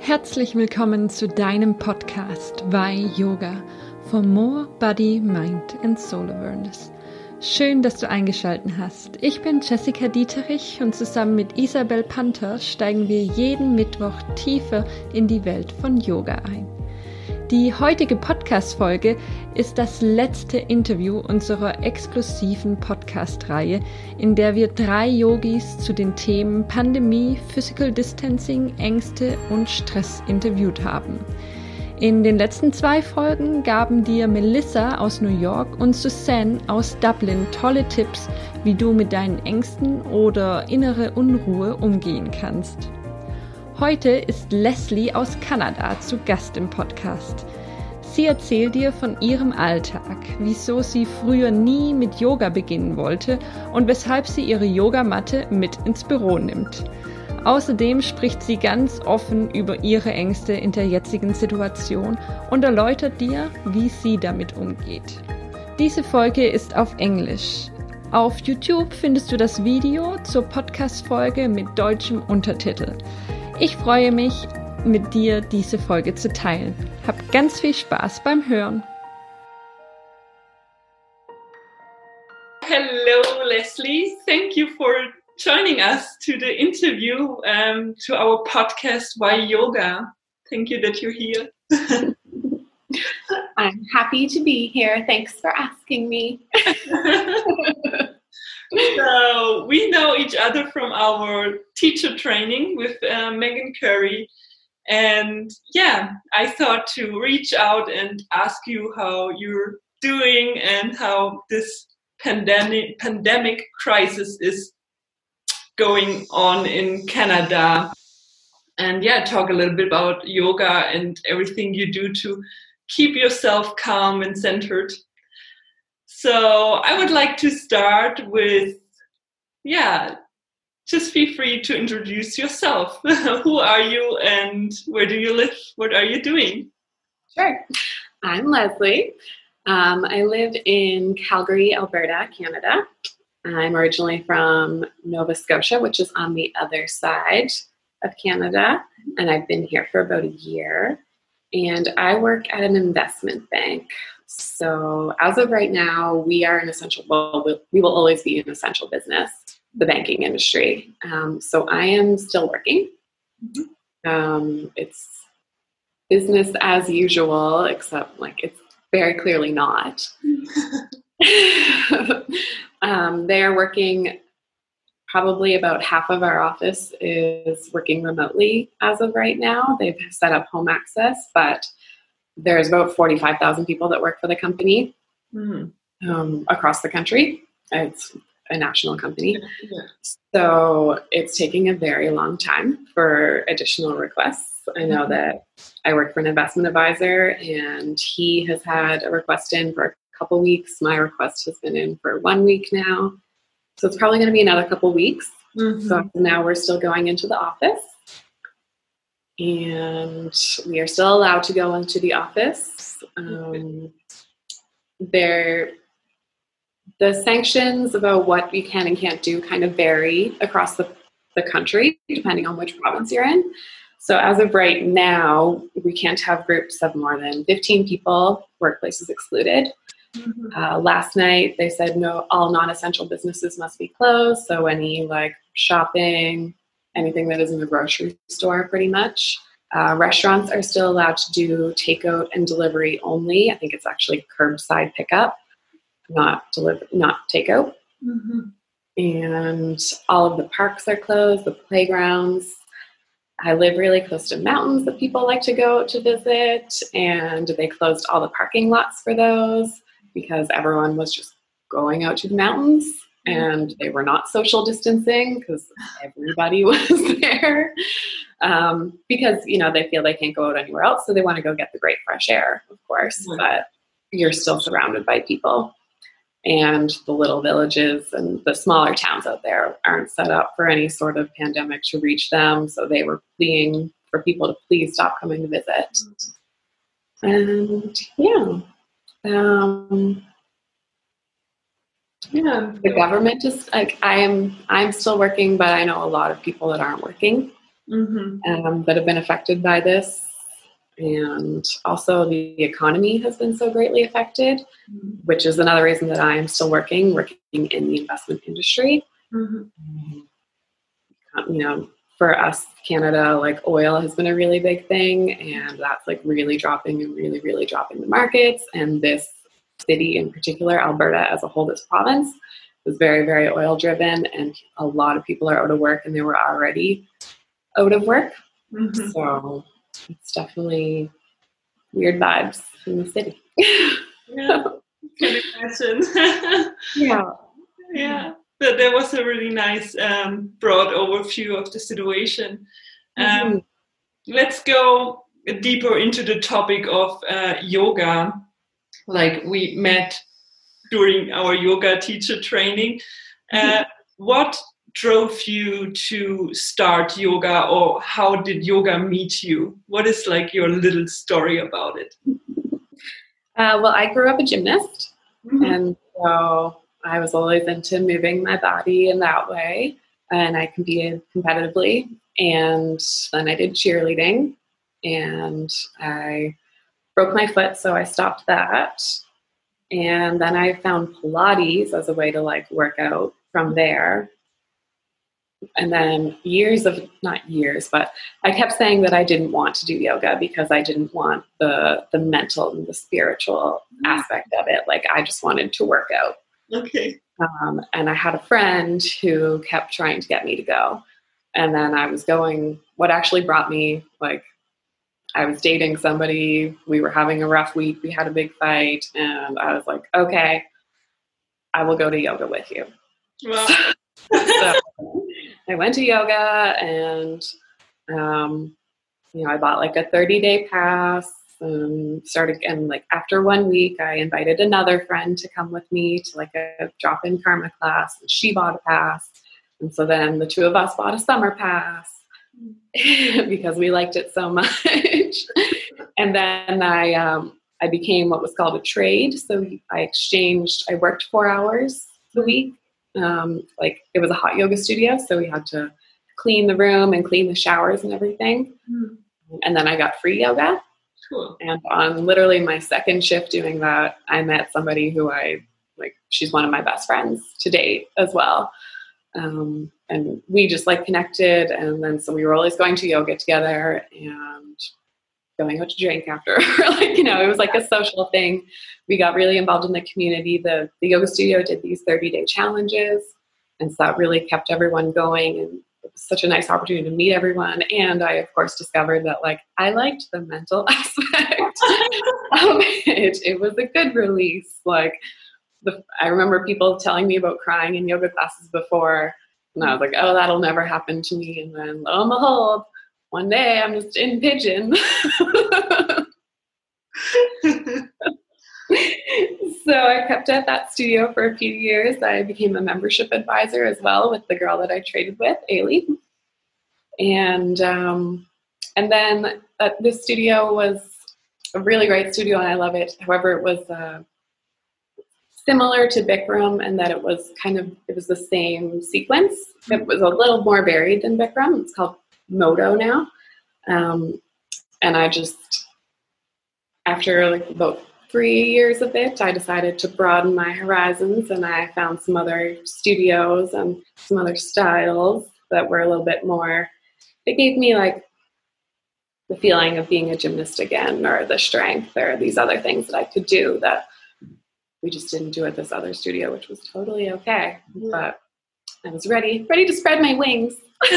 Herzlich willkommen zu deinem Podcast Why Yoga for More Body, Mind and Soul Awareness. Schön, dass du eingeschaltet hast. Ich bin Jessica Dieterich und zusammen mit Isabel Panther steigen wir jeden Mittwoch tiefer in die Welt von Yoga ein. Die heutige Podcast-Folge ist das letzte Interview unserer exklusiven Podcast-Reihe, in der wir drei Yogis zu den Themen Pandemie, Physical Distancing, Ängste und Stress interviewt haben. In den letzten zwei Folgen gaben dir Melissa aus New York und Suzanne aus Dublin tolle Tipps, wie du mit deinen Ängsten oder innere Unruhe umgehen kannst. Heute ist Leslie aus Kanada zu Gast im Podcast. Sie erzählt dir von ihrem Alltag, wieso sie früher nie mit Yoga beginnen wollte und weshalb sie ihre Yogamatte mit ins Büro nimmt. Außerdem spricht sie ganz offen über ihre Ängste in der jetzigen Situation und erläutert dir, wie sie damit umgeht. Diese Folge ist auf Englisch. Auf YouTube findest du das Video zur Podcast-Folge mit deutschem Untertitel. Ich freue mich, mit dir diese Folge zu teilen. Hab ganz viel Spaß beim Hören. Hello, Leslie. Thank you for joining us to the interview um, to our podcast, Why Yoga. Thank you that you're here. I'm happy to be here. Thanks for asking me. so we know each other from our teacher training with uh, Megan Curry. And yeah, I thought to reach out and ask you how you're doing and how this pandemic pandemic crisis is going on in Canada. And yeah, talk a little bit about yoga and everything you do to keep yourself calm and centered. So I would like to start with, yeah, just feel free to introduce yourself. Who are you and where do you live? What are you doing? Sure. I'm Leslie. Um, I live in Calgary, Alberta, Canada. I'm originally from Nova Scotia, which is on the other side of Canada, and I've been here for about a year. And I work at an investment bank. So, as of right now, we are an essential, well, we will always be an essential business, the banking industry. Um, so, I am still working. Mm-hmm. Um, it's business as usual, except like it's very clearly not. um, they are working probably about half of our office is working remotely as of right now. They've set up home access, but there's about 45,000 people that work for the company mm-hmm. um, across the country. It's a national company. Yeah. So it's taking a very long time for additional requests. I know mm-hmm. that I work for an investment advisor and he has had a request in for a couple weeks. My request has been in for one week now. So it's probably going to be another couple weeks. Mm-hmm. So now we're still going into the office and we are still allowed to go into the office. Um, there, the sanctions about what we can and can't do kind of vary across the, the country depending on which province you're in. So as of right now, we can't have groups of more than 15 people, workplaces excluded. Mm-hmm. Uh, last night they said no, all non-essential businesses must be closed. So any like shopping, anything that is in the grocery store, pretty much. Uh, restaurants are still allowed to do takeout and delivery only. I think it's actually curbside pickup, not deliver, not takeout. Mm-hmm. And all of the parks are closed, the playgrounds. I live really close to mountains that people like to go to visit, and they closed all the parking lots for those because everyone was just going out to the mountains and they were not social distancing because everybody was there. Um, because you know they feel they can't go out anywhere else so they want to go get the great fresh air of course mm-hmm. but you're still surrounded by people. And the little villages and the smaller towns out there aren't set up for any sort of pandemic to reach them so they were pleading for people to please stop coming to visit. And yeah um, yeah, the government just like I am. I'm still working, but I know a lot of people that aren't working. Mhm. um, that have been affected by this. And also, the economy has been so greatly affected, which is another reason that I am still working, working in the investment industry. Mhm. Um, you know, for us, Canada, like oil has been a really big thing, and that's like really dropping and really, really dropping the markets. And this city in particular, Alberta as a whole, this province, was very, very oil driven, and a lot of people are out of work, and they were already out of work. Mhm. So it's definitely weird vibes in the city. Yeah. Can imagine. yeah. yeah but there was a really nice um, broad overview of the situation um, Mhm. let's go deeper into the topic of uh, yoga like we met during our yoga teacher training uh, what drove you to start yoga or how did yoga meet you what is like your little story about it Uh, well, I grew up a gymnast. Mhm. And so I was always into moving my body in that way. And I competed competitively. And then I did cheerleading and I broke my foot, so I stopped that. And then I found Pilates as a way to like work out from there. And then years of, not years, but I kept saying that I didn't want to do yoga because I didn't want the the mental and the spiritual aspect of it. Like I just wanted to work out. okay Um, and I had a friend who kept trying to get me to go. And then I was going, what actually brought me, like, I was dating somebody, we were having a rough week, we had a big fight, and I was like, okay, I will go to yoga with you. well So I went to yoga and, um, you know, I bought like a 30 day pass and started, and like after one week, I invited another friend to come with me to like a drop in karma class, and she bought a pass. And so then the two of us bought a summer pass because we liked it so much. and then I, um, I became what was called a trade. So I exchanged, I worked four hours a week um, like it was a hot yoga studio, so we had to clean the room and clean the showers and everything. Hmm, And then I got free yoga. cool And on literally my second shift doing that, I met somebody who I like. She's one of my best friends to date as well. Um, and we just like connected, and then so we were always going to yoga together and going out to drink after. like you know, it was like a social thing. We got really involved in the community. The the yoga studio did these thirty day challenges, and so that really kept everyone going. And it was such a nice opportunity to meet everyone. And I, of course, discovered that like I liked the mental aspect of it. It was a good release. Like I remember people telling me about crying in yoga classes before, and I was like, "Oh, that'll never happen to me." And then lo and behold, one day I'm just in pigeon. so I kept at that studio for a few years. I became a membership advisor as well with the girl that I traded with, Ailey. And um, and then uh, this studio was a really great studio, and I love it. However, it was uh, similar to Bikram and that it was kind of it was the same sequence. It was a little more varied than Bikram. It's called Modo now, um, and I just after like about three years of it, I decided to broaden my horizons, and I found some other studios and some other styles that were a little bit more. It gave me like the feeling of being a gymnast again, or the strength, or these other things that I could do that we just didn't do at this other studio, which was totally okay. But I was ready, ready to spread my wings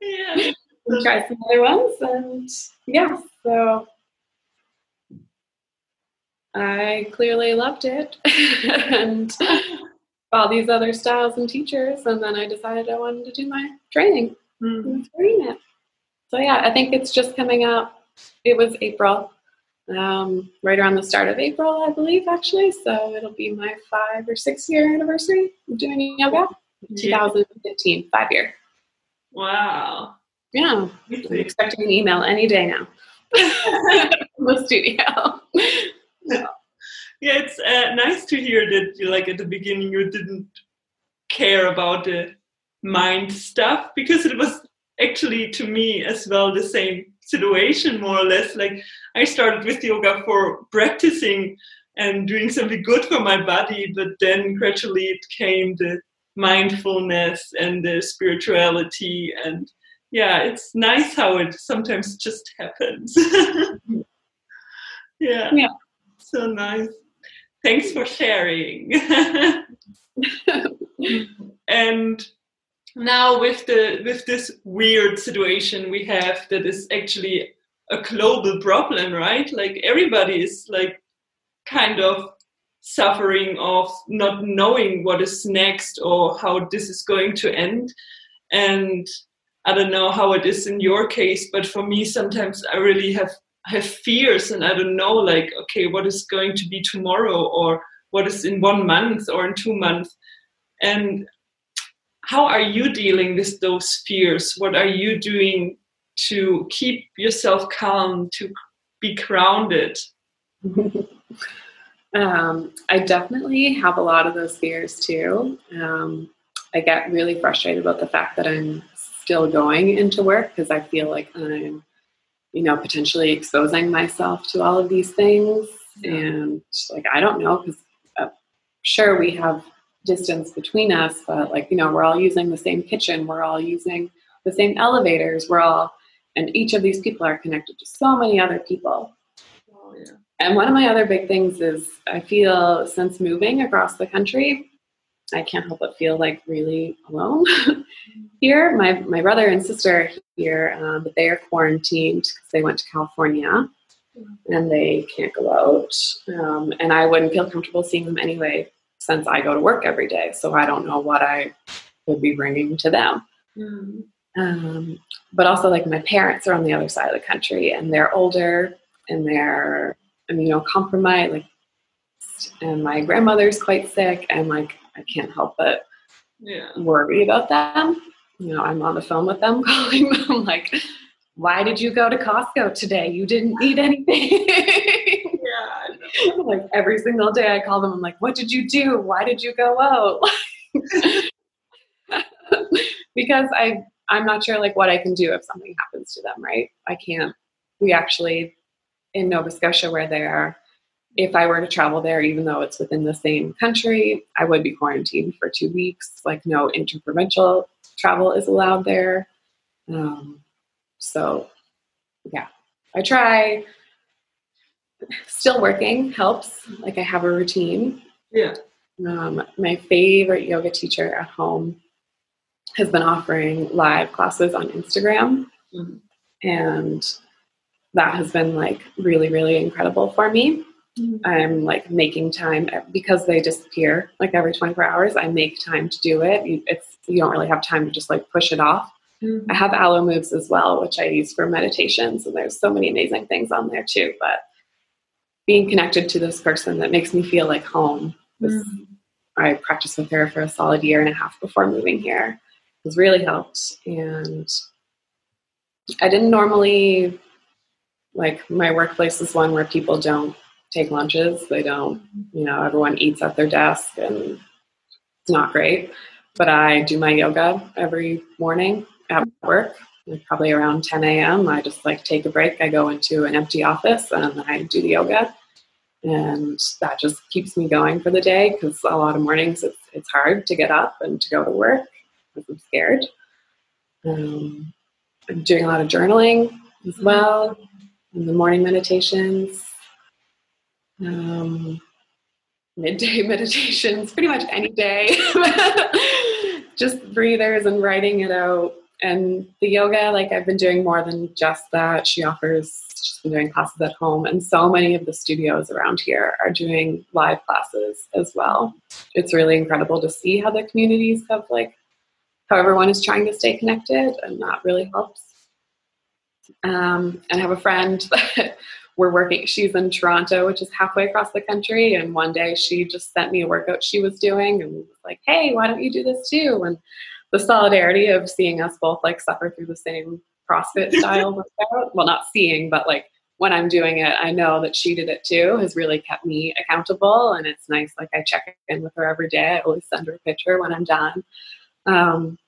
yeah. and try some other ones. And yeah, so I clearly loved it and all these other styles and teachers. And then I decided I wanted to do my training Mm. in it. So yeah, I think it's just coming up. It was April, um, right around the start of April, I believe, actually. So it'll be my five or six year anniversary of doing yoga. Yeah. 2015, five year. Wow. Yeah, I'm expecting an email any day now. The studio. Yeah, it's uh, nice to hear that you like at the beginning you didn't care about the mind stuff because it was actually to me as well the same situation more or less. Like i started with yoga for practicing and doing something good for my body but then gradually it came the mindfulness and the spirituality and yeah it's nice how it sometimes just happens. Yeah. Yeah. so nice. Thanks for sharing. And now with the with this weird situation we have that is actually a global problem right? Like everybody is like kind of suffering of not knowing what is next or how this is going to end. And i don't know how it is in your case but for me sometimes i really have have fears and i don't know like okay what is going to be tomorrow or what is in one month or in two months. And how are you dealing with those fears what are you doing to keep yourself calm to be grounded um, I definitely have a lot of those fears too. Um, I get really frustrated about the fact that I'm still going into work because I feel like I'm, you know, potentially exposing myself to all of these things. And like, I don't know because uh, sure we have distance between us, but like, you know, we're all using the same kitchen, we're all using the same elevators, we're all, and each of these people are connected to so many other people. oh, yeah. And one of my other big things is I feel since moving across the country, I can't help but feel like really alone here. My my brother and sister here, um, but they are quarantined because they went to California and they can't go out. Um, and I wouldn't feel comfortable seeing them anyway, since I go to work every day. So I don't know what I would be bringing to them. Mm. Um, but also, like my parents are on the other side of the country, and they're older, and they're immunocompromised. Like, and my grandmother's quite sick, and like I can't help but yeah worry about them. You know, I'm on the phone with them, calling them like, "Why did you go to Costco today? You didn't need anything." like every single day, I call them. I'm like, "What did you do? Why did you go out?" because I I'm not sure like what I can do if something happens to them. Right? I can't. We actually in Nova Scotia where they are. If I were to travel there, even though it's within the same country, I would be quarantined for two weeks. Like no interprovincial travel is allowed there. Um, so, yeah, I try. Still working helps. Like I have a routine. yeah Um, my favorite yoga teacher at home has been offering live classes on Instagram, Mhm. and that has been like really, really incredible for me. I'm like making time because they disappear like every 24 hours. I make time to do it. You, it's you don't really have time to just like push it off. Mhm. I have Alo Moves as well, which I use for meditations, and there's so many amazing things on there too. But being connected to this person that makes me feel like home. was- mm-hmm. I practiced with her for a solid year and a half before moving here. It Has really helped, and I didn't normally like my workplace is one where people don't take lunches. They don't, you know, everyone eats at their desk, and it's not great. But I do my yoga every morning at work, probably around 10 a.m. I just like take a break. I go into an empty office and I do the yoga. And that just keeps me going for the day because a lot of mornings it's, it's hard to get up and to go to work because I'm scared. Um, I'm doing a lot of journaling as well, and the morning meditations, um, midday meditations, pretty much any day. just breathers and writing it out. And the yoga, like I've been doing more than just that. She offers, she's been doing classes at home, and so many of the studios around here are doing live classes as well. It's really incredible to see how the communities have like how everyone is trying to stay connected, and that really helps. Um, and I have a friend that we're working. She's in Toronto, which is halfway across the country. And one day she just sent me a workout she was doing, and was like, "Hey, why don't you do this too?" And the solidarity of seeing us both like suffer through the same CrossFit style workout. Well, not seeing, but like when I'm doing it, I know that she did it too. Has really kept me accountable, and it's nice. Like I check in with her every day. I always send her a picture when I'm done. Um,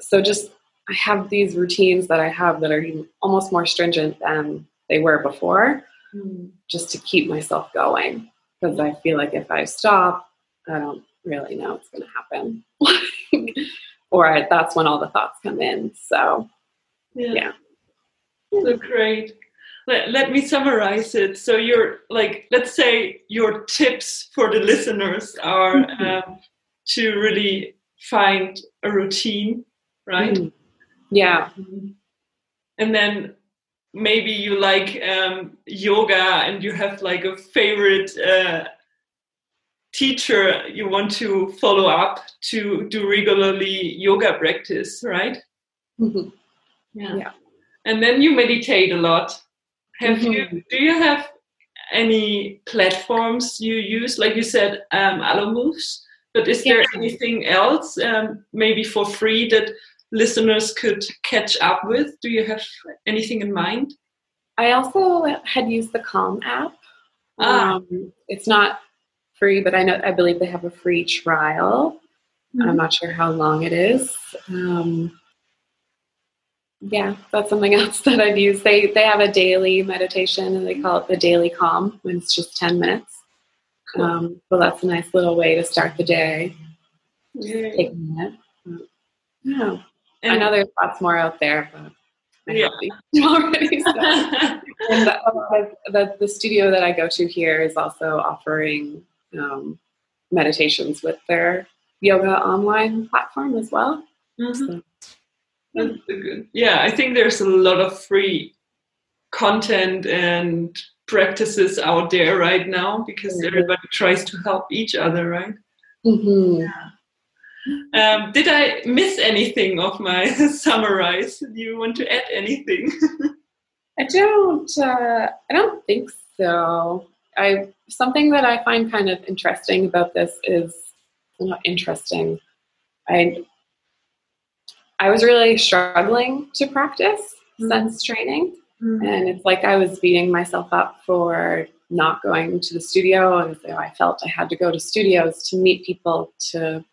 so just I have these routines that I have that are almost more stringent than they were before, Mm. just to keep myself going. Because I feel like if I stop, I don't really know it's going to happen. or that's when all the thoughts come in. So, Yeah. Yeah. So great. Let, let me summarize it. So you're like, let's say your tips for the listeners are Mhm. um, to really find a routine, right? mm, yeah. And then maybe you like um, yoga and you have like a favorite uh, teacher you want to follow up to do regularly yoga practice, right? Mhm. Yeah. And then you meditate a lot. Have you Mhm. do you have any platforms you use? Like you said, um, Alo Moves, but is there Yeah. anything else, um, maybe for free, that listeners could catch up with? Do you have anything in mind? I also had used the Calm app. Ah. Um, it's not free, but I know I believe they have a free trial. I'm not sure how long it is. Um, yeah, that's something else that I've used. They they have a daily meditation and they call it the daily calm when it's just ten minutes. Cool. Um, so that's a nice little way to start the day. Yeah. Take a minute. Yeah, I know there's lots more out there, but I Yeah. already. So. And the, uh, the, the studio that I go to here is also offering um, meditations with their yoga online platform as well. Mhm. So, good. Yeah, I think there's a lot of free content and practices out there right now because Mhm. everybody tries to help each other, right? mhm. Um, did I miss anything of my summarize? Do you want to add anything? I don't. Uh, I don't think so. I something that I find kind of interesting about this is not interesting. I I was really struggling to practice Mhm. sense training. And it's like I was beating myself up for not going to the studio. And so I felt I had to go to studios to meet people, to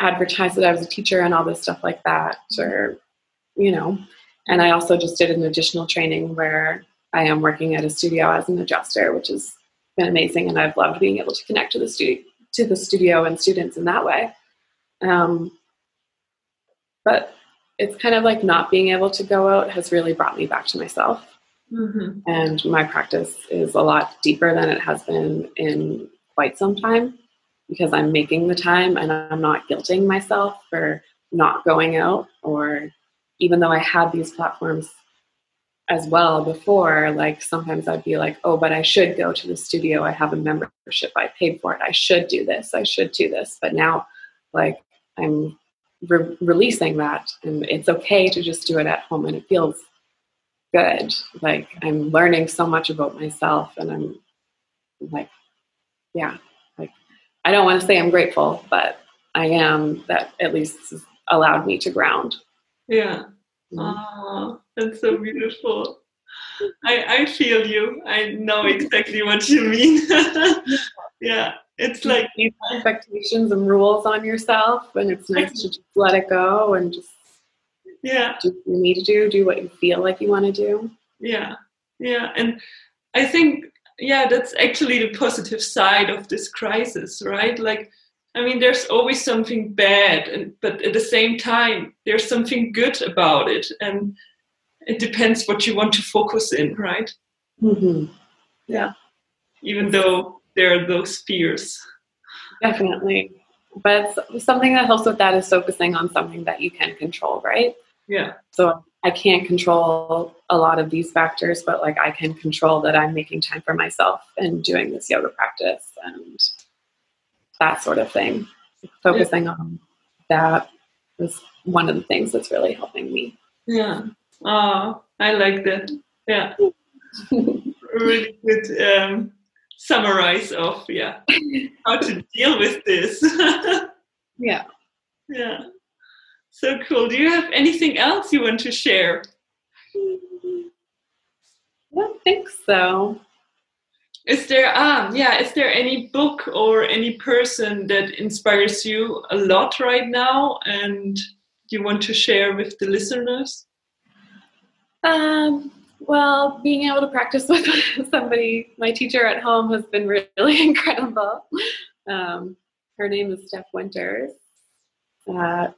advertise that I was a teacher and all this stuff like that. Or, you know, and I also just did an additional training where I am working at a studio as an adjuster, which has been amazing. And I've loved being able to connect to the studio, to the studio and students in that way. Um, but it's kind of like not being able to go out has really brought me back to myself. Mhm. And my practice is a lot deeper than it has been in quite some time because I'm making the time and I'm not guilting myself for not going out. Or even though I had these platforms as well before, like sometimes I'd be like, oh, but I should go to the studio. I have a membership. I paid for it. I should do this. I should do this. But now, like, I'm re- releasing that and it's okay to just do it at home and it feels good like i'm learning so much about myself and i'm like yeah like i don't want to say i'm grateful but i am that at least allowed me to ground Yeah. Mhm. Oh, that's so beautiful. I, I feel you. I know exactly what you mean. yeah. It's like expectations and rules on yourself and it's nice to just let it go and just yeah. do what you need to do do what you feel like you want to do Yeah, yeah, and I think yeah, that's actually the positive side of this crisis, right? Like, I mean, there's always something bad, and but at the same time, there's something good about it, and it depends what you want to focus in, right? mm-hmm. Yeah. Even though there are those fears. definitely but something that helps with that is focusing on something that you can control right Yeah, So I can't control a lot of these factors, but like I can control that I'm making time for myself and doing this yoga practice and that sort of thing. Focusing on that is one of the things that's really helping me. yeah. Oh, I like that. Yeah, really good um, summarize of yeah how to deal with this. yeah. Yeah. So cool. Do you have anything else you want to share? I don't think so. Is there um yeah, is there any book or any person that inspires you a lot right now and you want to share with the listeners? Um, well, being able to practice with somebody, my teacher at home, has been really incredible. Um, her name is Steph Winters. Uh,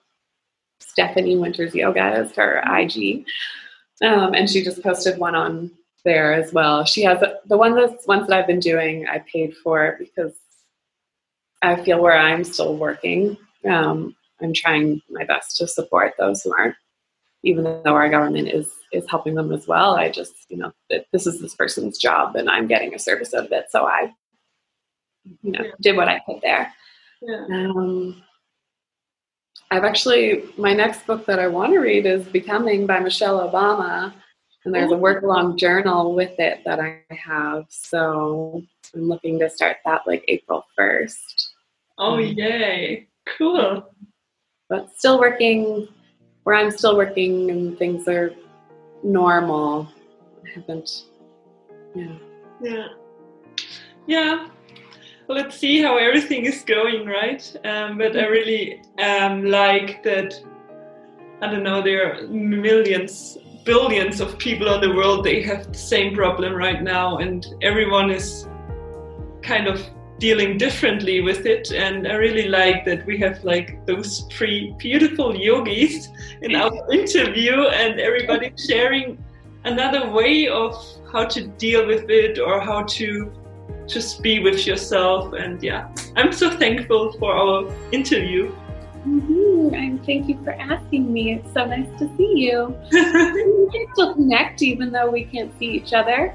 Stephanie Winters Yoga is her IG, um, and she just posted one on there as well. She has a, the one that's ones that I've been doing. I paid for because I feel where I'm still working. Um, I'm trying my best to support those who aren't, even though our government is is helping them as well. I just, you know, this is this person's job, and I'm getting a service out of it, so I, you know, yeah. did what I could there. Yeah. Um, I've actually my next book that I want to read is Becoming by Michelle Obama, and there's a work along journal with it that I have. So I'm looking to start that like April first. Oh yay! Cool. But still working where I'm still working and things are normal. I haven't. Yeah. Yeah. Yeah. Let's see how everything is going, right? Um, but I really um, like that. I don't know. There are millions, billions of people on the world. They have the same problem right now, and everyone is kind of dealing differently with it and i really like that we have like those three beautiful yogis in our interview and everybody sharing another way of how to deal with it or how to just be with yourself and yeah i'm so thankful for our interview mm-hmm. and thank you for asking me. It's so nice to see you. We can still connect even though we can't see each other